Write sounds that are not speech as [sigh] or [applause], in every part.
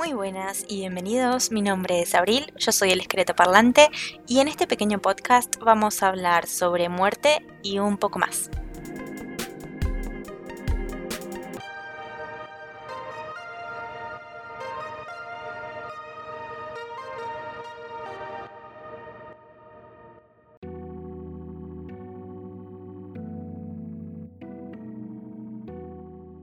Muy buenas y bienvenidos, mi nombre es Abril, yo soy el esqueleto parlante y en este pequeño podcast vamos a hablar sobre muerte y un poco más.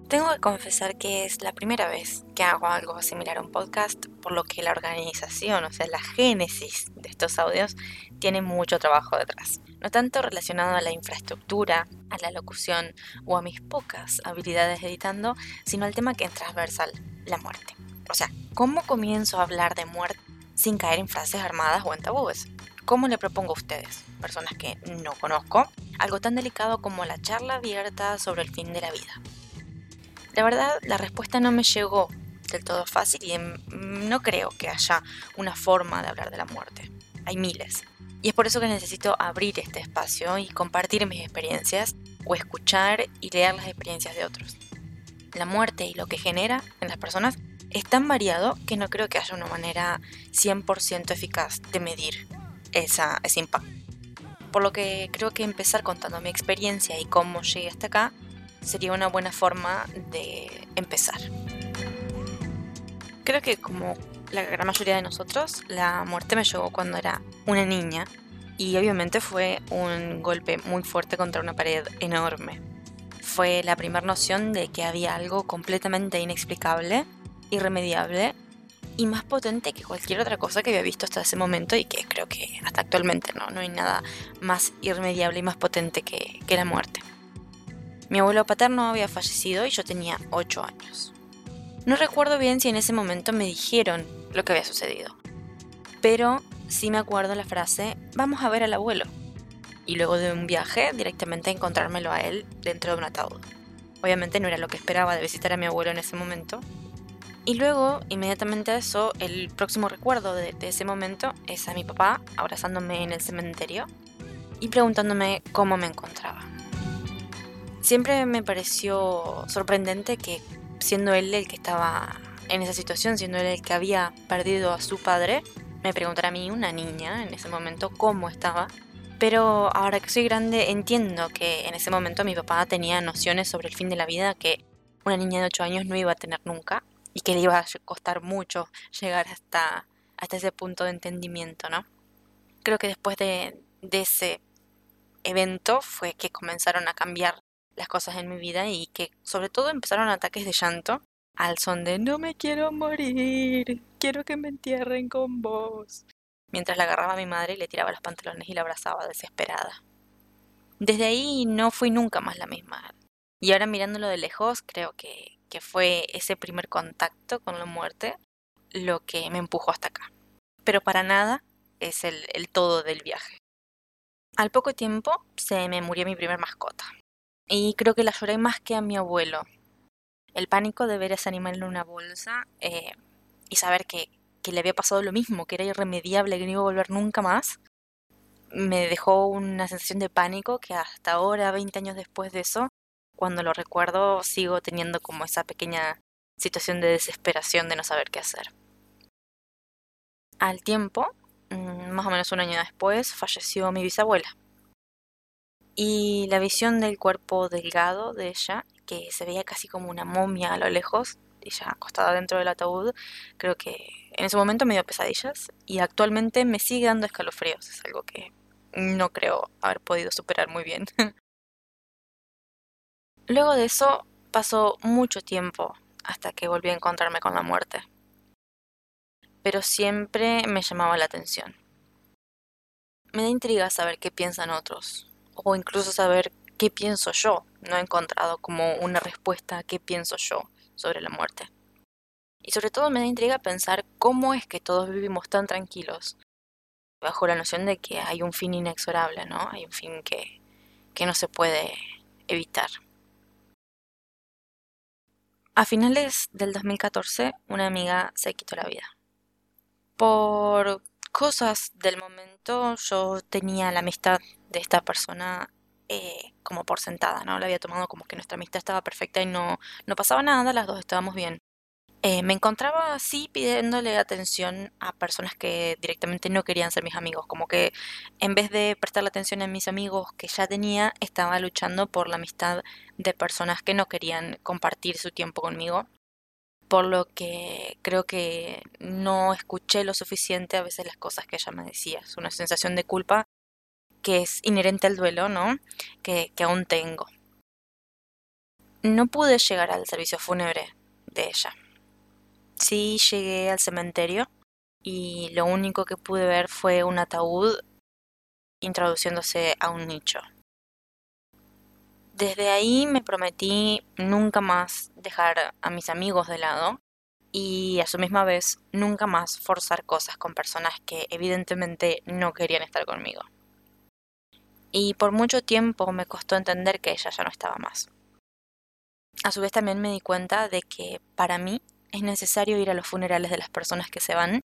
Tengo que confesar que es la primera vez que hago algo similar a un podcast, por lo que la organización, o sea, la génesis de estos audios, tiene mucho trabajo detrás. No tanto relacionado a la infraestructura, a la locución o a mis pocas habilidades editando, sino al tema que es transversal, la muerte. O sea, ¿cómo comienzo a hablar de muerte sin caer en frases armadas o en tabúes? ¿Cómo le propongo a ustedes, personas que no conozco, algo tan delicado como la charla abierta sobre el fin de la vida? La verdad, la respuesta no me llegó del todo fácil y no creo que haya una forma de hablar de la muerte. Hay miles. Y es por eso que necesito abrir este espacio y compartir mis experiencias o escuchar y leer las experiencias de otros. La muerte y lo que genera en las personas es tan variado que no creo que haya una manera 100% eficaz de medir esa, ese impacto. Por lo que creo que empezar contando mi experiencia y cómo llegué hasta acá sería una buena forma de empezar. Creo que como la gran mayoría de nosotros, la muerte me llegó cuando era una niña y obviamente fue un golpe muy fuerte contra una pared enorme. Fue la primera noción de que había algo completamente inexplicable, irremediable y más potente que cualquier otra cosa que había visto hasta ese momento y que creo que hasta actualmente no, no hay nada más irremediable y más potente que, que la muerte. Mi abuelo paterno había fallecido y yo tenía 8 años. No recuerdo bien si en ese momento me dijeron lo que había sucedido, pero sí me acuerdo la frase, vamos a ver al abuelo, y luego de un viaje directamente a encontrármelo a él dentro de un ataúd. Obviamente no era lo que esperaba de visitar a mi abuelo en ese momento. Y luego, inmediatamente a eso, el próximo recuerdo de, de ese momento es a mi papá abrazándome en el cementerio y preguntándome cómo me encontraba. Siempre me pareció sorprendente que siendo él el que estaba en esa situación, siendo él el que había perdido a su padre, me preguntara a mí, una niña, en ese momento, cómo estaba. Pero ahora que soy grande entiendo que en ese momento mi papá tenía nociones sobre el fin de la vida que una niña de 8 años no iba a tener nunca y que le iba a costar mucho llegar hasta, hasta ese punto de entendimiento, ¿no? Creo que después de, de ese evento fue que comenzaron a cambiar las cosas en mi vida y que sobre todo empezaron ataques de llanto al son de no me quiero morir, quiero que me entierren con vos. Mientras la agarraba a mi madre y le tiraba los pantalones y la abrazaba desesperada. Desde ahí no fui nunca más la misma. Y ahora mirándolo de lejos, creo que, que fue ese primer contacto con la muerte lo que me empujó hasta acá. Pero para nada es el, el todo del viaje. Al poco tiempo se me murió mi primer mascota, y creo que la lloré más que a mi abuelo. El pánico de ver a ese animal en una bolsa eh, y saber que, que le había pasado lo mismo, que era irremediable, que no iba a volver nunca más, me dejó una sensación de pánico que hasta ahora, 20 años después de eso, cuando lo recuerdo, sigo teniendo como esa pequeña situación de desesperación de no saber qué hacer. Al tiempo, mm, más o menos un año después, falleció mi bisabuela y la visión del cuerpo delgado de ella, que se veía casi como una momia a lo lejos, ella acostada dentro del ataúd, creo que en ese momento me dio pesadillas y actualmente me sigue dando escalofríos, es algo que no creo haber podido superar muy bien. [laughs] Luego de eso pasó mucho tiempo hasta que volví a encontrarme con la muerte. Pero siempre me llamaba la atención. Me da intriga saber qué piensan otros, o incluso saber qué pienso yo. No he encontrado como una respuesta a qué pienso yo sobre la muerte. Y sobre todo me da intriga pensar cómo es que todos vivimos tan tranquilos, bajo la noción de que hay un fin inexorable, ¿no? Hay un fin que, que no se puede evitar. A finales del 2014, una amiga se quitó la vida. Por cosas del momento, yo tenía la amistad de esta persona eh, como por sentada, ¿no? La había tomado como que nuestra amistad estaba perfecta y no, no pasaba nada, las dos estábamos bien. Eh, me encontraba así pidiéndole atención a personas que directamente no querían ser mis amigos, como que en vez de prestarle atención a mis amigos que ya tenía, estaba luchando por la amistad de personas que no querían compartir su tiempo conmigo, por lo que creo que no escuché lo suficiente a veces las cosas que ella me decía. Es una sensación de culpa que es inherente al duelo, ¿no? Que, aún tengo. No pude llegar al servicio fúnebre de ella Sí llegué al cementerio y lo único que pude ver fue un ataúd introduciéndose a un nicho. Desde ahí me prometí nunca más dejar a mis amigos de lado y a su misma vez nunca más forzar cosas con personas que evidentemente no querían estar conmigo. Y por mucho tiempo me costó entender que ella ya no estaba más. A su vez también me di cuenta de que para mí es necesario ir a los funerales de las personas que se van,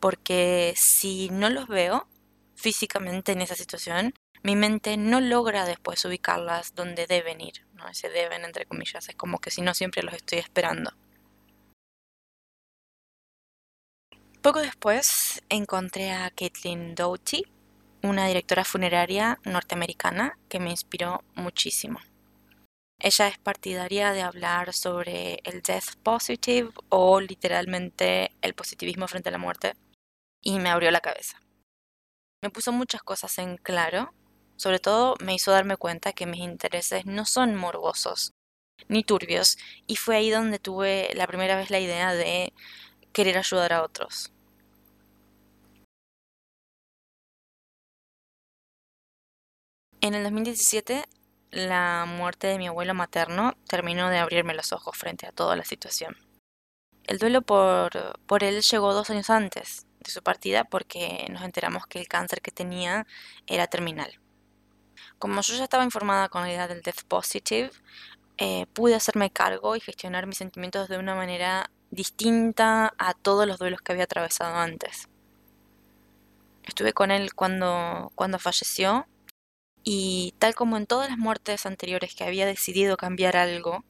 porque si no los veo físicamente en esa situación, mi mente no logra después ubicarlas donde deben ir, ¿no? Ese deben, entre comillas, es como que si no siempre los estoy esperando. Poco después encontré a Caitlin Doughty, una directora funeraria norteamericana que me inspiró muchísimo. Ella es partidaria de hablar sobre el death positive o literalmente el positivismo frente a la muerte y me abrió la cabeza. Me puso muchas cosas en claro, sobre todo me hizo darme cuenta que mis intereses no son morbosos ni turbios y fue ahí donde tuve la primera vez la idea de querer ayudar a otros. En el 2017 la muerte de mi abuelo materno terminó de abrirme los ojos frente a toda la situación. El duelo por, por él llegó dos años antes de su partida porque nos enteramos que el cáncer que tenía era terminal. Como yo ya estaba informada con la idea del Death Positive, eh, pude hacerme cargo y gestionar mis sentimientos de una manera distinta a todos los duelos que había atravesado antes. Estuve con él cuando, cuando falleció y tal como en todas las muertes anteriores que había decidido cambiar algo,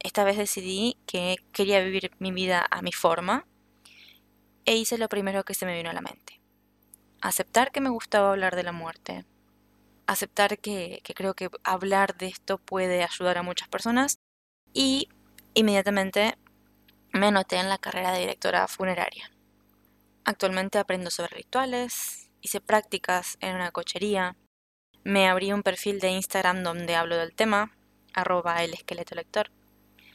esta vez decidí que quería vivir mi vida a mi forma e hice lo primero que se me vino a la mente. Aceptar que me gustaba hablar de la muerte. Aceptar que, creo que hablar de esto puede ayudar a muchas personas y inmediatamente me anoté en la carrera de directora funeraria. Actualmente aprendo sobre rituales, hice prácticas en una cochería, me abrí un perfil de Instagram donde hablo del tema, arroba el esqueleto lector.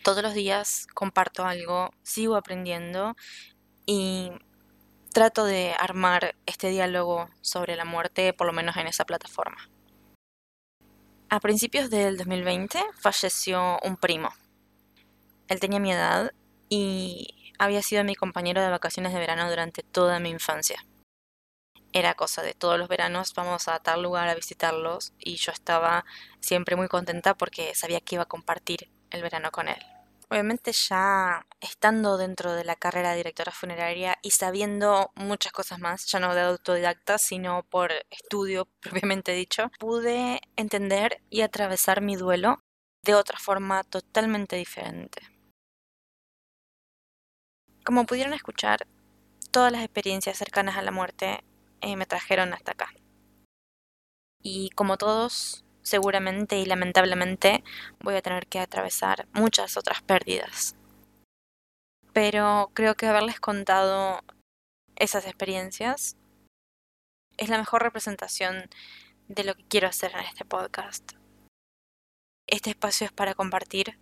Todos los días comparto algo, sigo aprendiendo y trato de armar este diálogo sobre la muerte, por lo menos en esa plataforma. A principios del 2020 falleció un primo. Él tenía mi edad y había sido mi compañero de vacaciones de verano durante toda mi infancia era cosa de todos los veranos vamos a tal lugar a visitarlos y yo estaba siempre muy contenta porque sabía que iba a compartir el verano con él. Obviamente ya estando dentro de la carrera de directora funeraria y sabiendo muchas cosas más, ya no de autodidacta, sino por estudio [laughs] propiamente dicho, pude entender y atravesar mi duelo de otra forma totalmente diferente. Como pudieron escuchar, todas las experiencias cercanas a la muerte eh, me trajeron hasta acá. Y como todos, seguramente y lamentablemente voy a tener que atravesar muchas otras pérdidas. Pero creo que haberles contado esas experiencias es la mejor representación de lo que quiero hacer en este podcast. Este espacio es para compartir,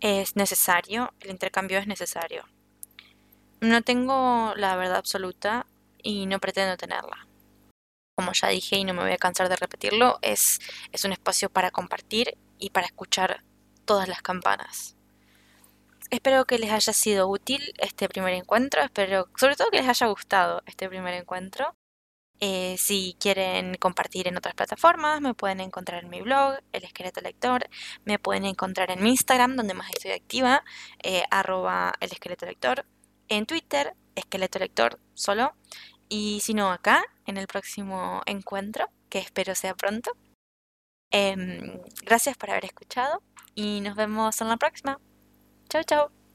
es necesario, el intercambio es necesario. No tengo la verdad absoluta, y no pretendo tenerla. Como ya dije y no me voy a cansar de repetirlo, es, es un espacio para compartir y para escuchar todas las campanas. Espero que les haya sido útil este primer encuentro, espero sobre todo que les haya gustado este primer encuentro. Eh, si quieren compartir en otras plataformas, me pueden encontrar en mi blog, El Esqueleto Lector. Me pueden encontrar en mi Instagram, donde más estoy activa, eh, arroba El Esqueleto Lector. En Twitter, Esqueleto Lector solo. Y si no, acá, en el próximo encuentro, que espero sea pronto. Em, gracias por haber escuchado y nos vemos en la próxima. Chao, chao.